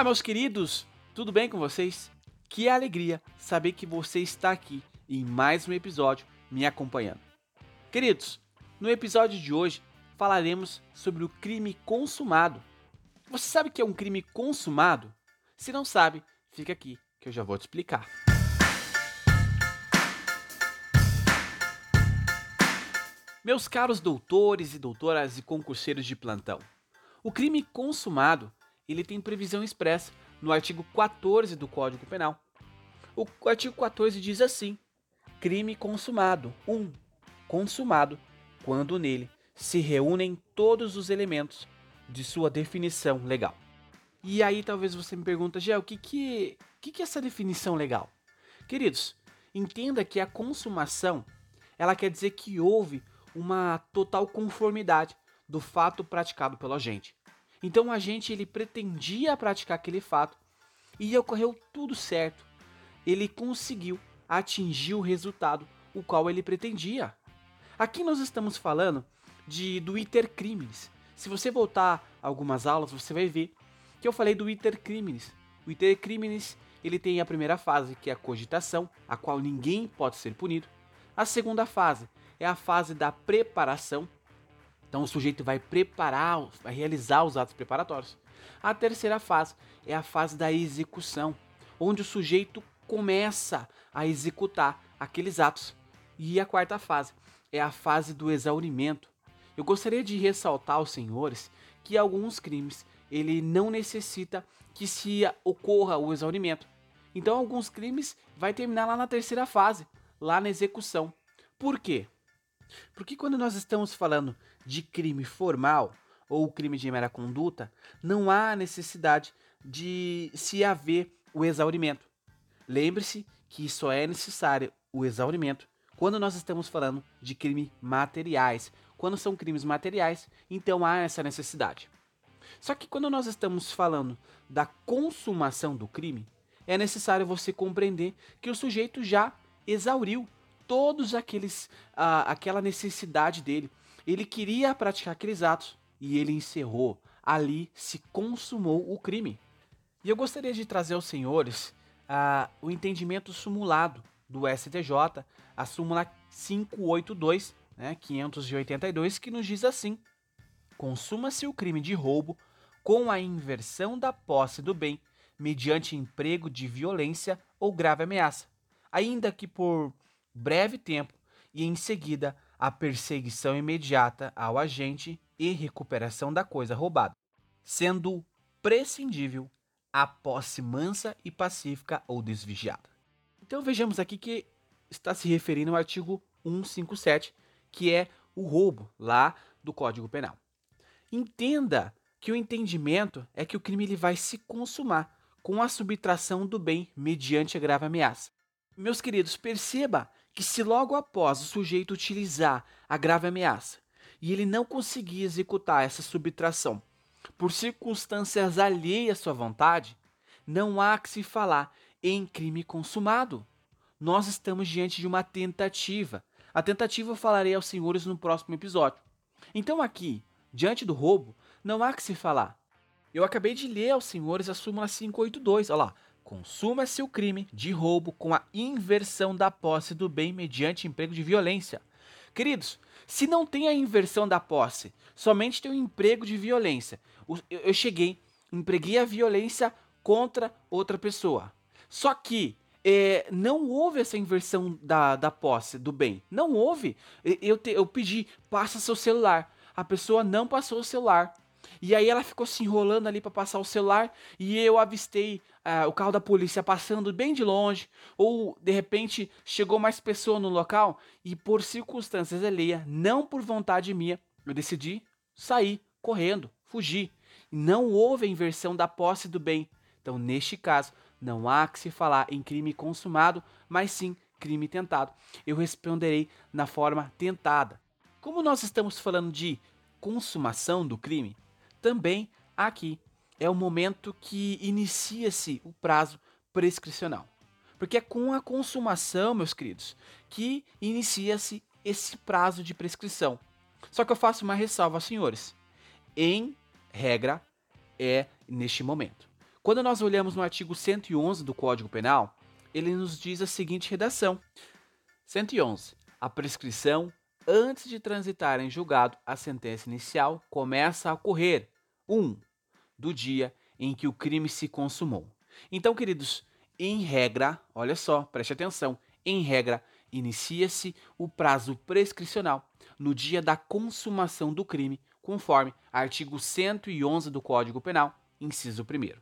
Olá, meus queridos, tudo bem com vocês? Que alegria saber que você está aqui em mais um episódio me acompanhando. Queridos, no episódio de hoje falaremos sobre o crime consumado. Você sabe o que é um crime consumado? Se não sabe, fica aqui que eu já vou te explicar. Meus caros doutores e doutoras e concurseiros de plantão, o crime consumado ele tem previsão expressa no artigo 14 do Código Penal. O artigo 14 diz assim: crime consumado 1. Um, consumado quando nele se reúnem todos os elementos de sua definição legal. E aí talvez você me pergunta, Gé, o que que, que que é essa definição legal? Queridos, entenda que a consumação, ela quer dizer que houve uma total conformidade do fato praticado pelo agente. Então o agente ele pretendia praticar aquele fato e ocorreu tudo certo. Ele conseguiu atingir o resultado o qual ele pretendia. Aqui nós estamos falando de do iter crimes. Se você voltar algumas aulas, você vai ver que eu falei do iter crimes. O iter crimes ele tem a primeira fase, que é a cogitação, a qual ninguém pode ser punido. A segunda fase é a fase da preparação. Então o sujeito vai preparar, vai realizar os atos preparatórios. A terceira fase é a fase da execução, onde o sujeito começa a executar aqueles atos. E a quarta fase é a fase do exaurimento. Eu gostaria de ressaltar aos senhores que alguns crimes ele não necessita que se ocorra o exaurimento. Então alguns crimes vai terminar lá na terceira fase, lá na execução. Por quê? Porque quando nós estamos falando de crime formal ou crime de mera conduta, não há necessidade de se haver o exaurimento. Lembre-se que só é necessário o exaurimento quando nós estamos falando de crime materiais. Quando são crimes materiais, então há essa necessidade. Só que quando nós estamos falando da consumação do crime, é necessário você compreender que o sujeito já exauriu todos aqueles uh, aquela necessidade dele. Ele queria praticar aqueles atos e ele encerrou. Ali se consumou o crime. E eu gostaria de trazer aos senhores uh, o entendimento sumulado do STJ, a súmula 582, né, 582, que nos diz assim: consuma-se o crime de roubo com a inversão da posse do bem mediante emprego de violência ou grave ameaça, ainda que por breve tempo e em seguida a perseguição imediata ao agente e recuperação da coisa roubada, sendo prescindível a posse mansa e pacífica ou desvigiada. Então vejamos aqui que está se referindo ao artigo 157, que é o roubo lá do Código Penal. Entenda que o entendimento é que o crime ele vai se consumar com a subtração do bem mediante a grave ameaça. Meus queridos, perceba que se logo após o sujeito utilizar a grave ameaça e ele não conseguir executar essa subtração por circunstâncias alheias à sua vontade, não há que se falar em crime consumado. Nós estamos diante de uma tentativa. A tentativa eu falarei aos senhores no próximo episódio. Então aqui, diante do roubo, não há que se falar. Eu acabei de ler aos senhores a súmula 582, olha lá. Consuma-se o crime de roubo com a inversão da posse do bem mediante emprego de violência. Queridos, se não tem a inversão da posse, somente tem o emprego de violência. Eu cheguei, empreguei a violência contra outra pessoa. Só que é, não houve essa inversão da, da posse do bem. Não houve. Eu, te, eu pedi, passa seu celular. A pessoa não passou o celular. E aí ela ficou se enrolando ali para passar o celular e eu avistei uh, o carro da polícia passando bem de longe, ou de repente chegou mais pessoa no local e por circunstâncias alheias, não por vontade minha, eu decidi sair correndo, fugir. Não houve a inversão da posse do bem. Então, neste caso, não há que se falar em crime consumado, mas sim crime tentado. Eu responderei na forma tentada. Como nós estamos falando de consumação do crime, também aqui é o momento que inicia-se o prazo prescricional. Porque é com a consumação, meus queridos, que inicia-se esse prazo de prescrição. Só que eu faço uma ressalva, senhores. Em regra, é neste momento. Quando nós olhamos no artigo 111 do Código Penal, ele nos diz a seguinte redação: 111. A prescrição antes de transitar em julgado a sentença inicial começa a ocorrer 1. Um, do dia em que o crime se consumou. Então, queridos, em regra, olha só, preste atenção, em regra, inicia-se o prazo prescricional no dia da consumação do crime, conforme artigo 111 do Código Penal, inciso 1.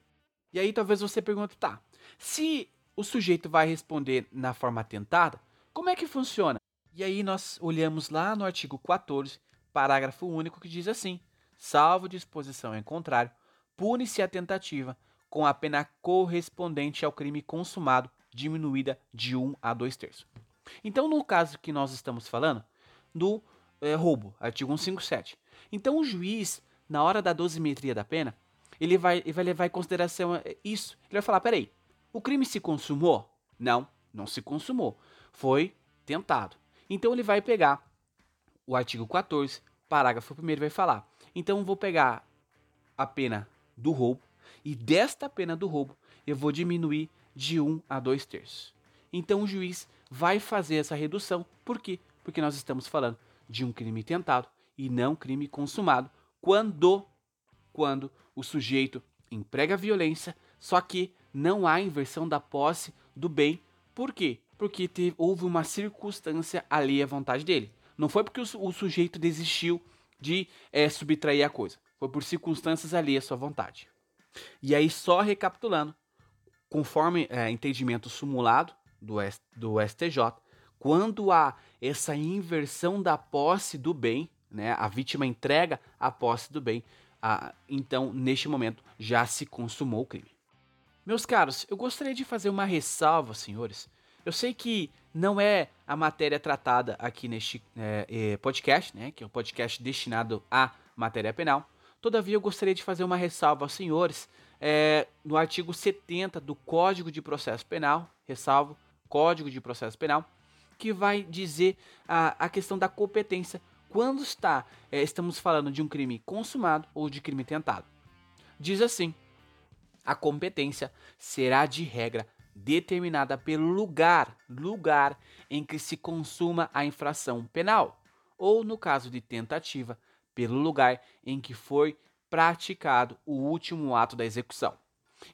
E aí talvez você pergunte, tá, se o sujeito vai responder na forma tentada, como é que funciona? E aí nós olhamos lá no artigo 14, parágrafo único, que diz assim: salvo disposição em contrário, pune-se a tentativa com a pena correspondente ao crime consumado, diminuída de 1 a 2 terços. Então, no caso que nós estamos falando, do é, roubo, artigo 157. Então, o juiz, na hora da dosimetria da pena, ele vai, ele vai levar em consideração eh, isso. Ele vai falar: peraí, o crime se consumou? Não, não se consumou. Foi tentado. Então, ele vai pegar o artigo 14, parágrafo 1 vai falar. Então, vou pegar a pena do roubo e desta pena do roubo eu vou diminuir de 1 a 2 terços. Então, o juiz vai fazer essa redução. Por quê? Porque nós estamos falando de um crime tentado e não crime consumado, quando quando o sujeito emprega violência, só que não há inversão da posse do bem. Por quê? Porque teve, houve uma circunstância ali à vontade dele. Não foi porque o, o sujeito desistiu de é, subtrair a coisa. Foi por circunstâncias ali à sua vontade. E aí, só recapitulando, conforme é, entendimento simulado do, do STJ, quando há essa inversão da posse do bem, né, a vítima entrega a posse do bem, a, então neste momento já se consumou o crime. Meus caros, eu gostaria de fazer uma ressalva, senhores. Eu sei que não é a matéria tratada aqui neste é, é, podcast, né, que é um podcast destinado à matéria penal. Todavia, eu gostaria de fazer uma ressalva aos senhores é, no artigo 70 do Código de Processo Penal, ressalvo, Código de Processo Penal, que vai dizer a, a questão da competência quando está é, estamos falando de um crime consumado ou de crime tentado. Diz assim: a competência será de regra determinada pelo lugar, lugar em que se consuma a infração penal, ou no caso de tentativa, pelo lugar em que foi praticado o último ato da execução.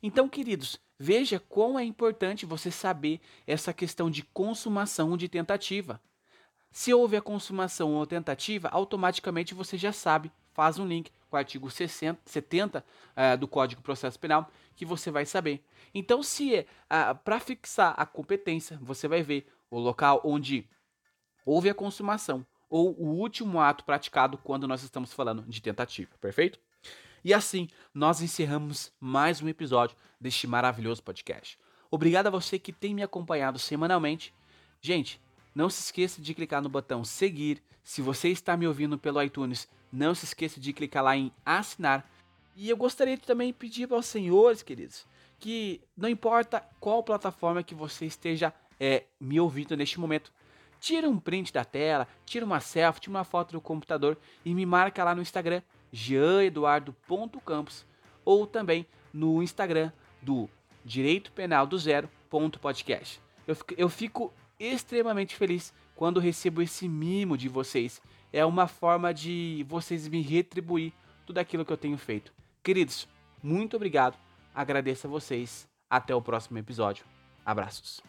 Então, queridos, Veja quão é importante você saber essa questão de consumação de tentativa. Se houve a consumação ou tentativa, automaticamente você já sabe, faz um link o artigo 60, 70 uh, do Código de Processo Penal, que você vai saber. Então, se uh, para fixar a competência, você vai ver o local onde houve a consumação ou o último ato praticado quando nós estamos falando de tentativa, perfeito? E assim, nós encerramos mais um episódio deste maravilhoso podcast. Obrigado a você que tem me acompanhado semanalmente. Gente, não se esqueça de clicar no botão seguir. Se você está me ouvindo pelo iTunes, não se esqueça de clicar lá em assinar. E eu gostaria de também pedir para os senhores, queridos, que não importa qual plataforma que você esteja é, me ouvindo neste momento, tira um print da tela, tira uma selfie, tira uma foto do computador e me marca lá no Instagram jeaneduardo.campos ou também no Instagram do Direito Penal do Zero podcast. Eu fico, eu fico extremamente feliz quando recebo esse mimo de vocês. É uma forma de vocês me retribuir tudo aquilo que eu tenho feito. Queridos, muito obrigado. Agradeço a vocês. Até o próximo episódio. Abraços.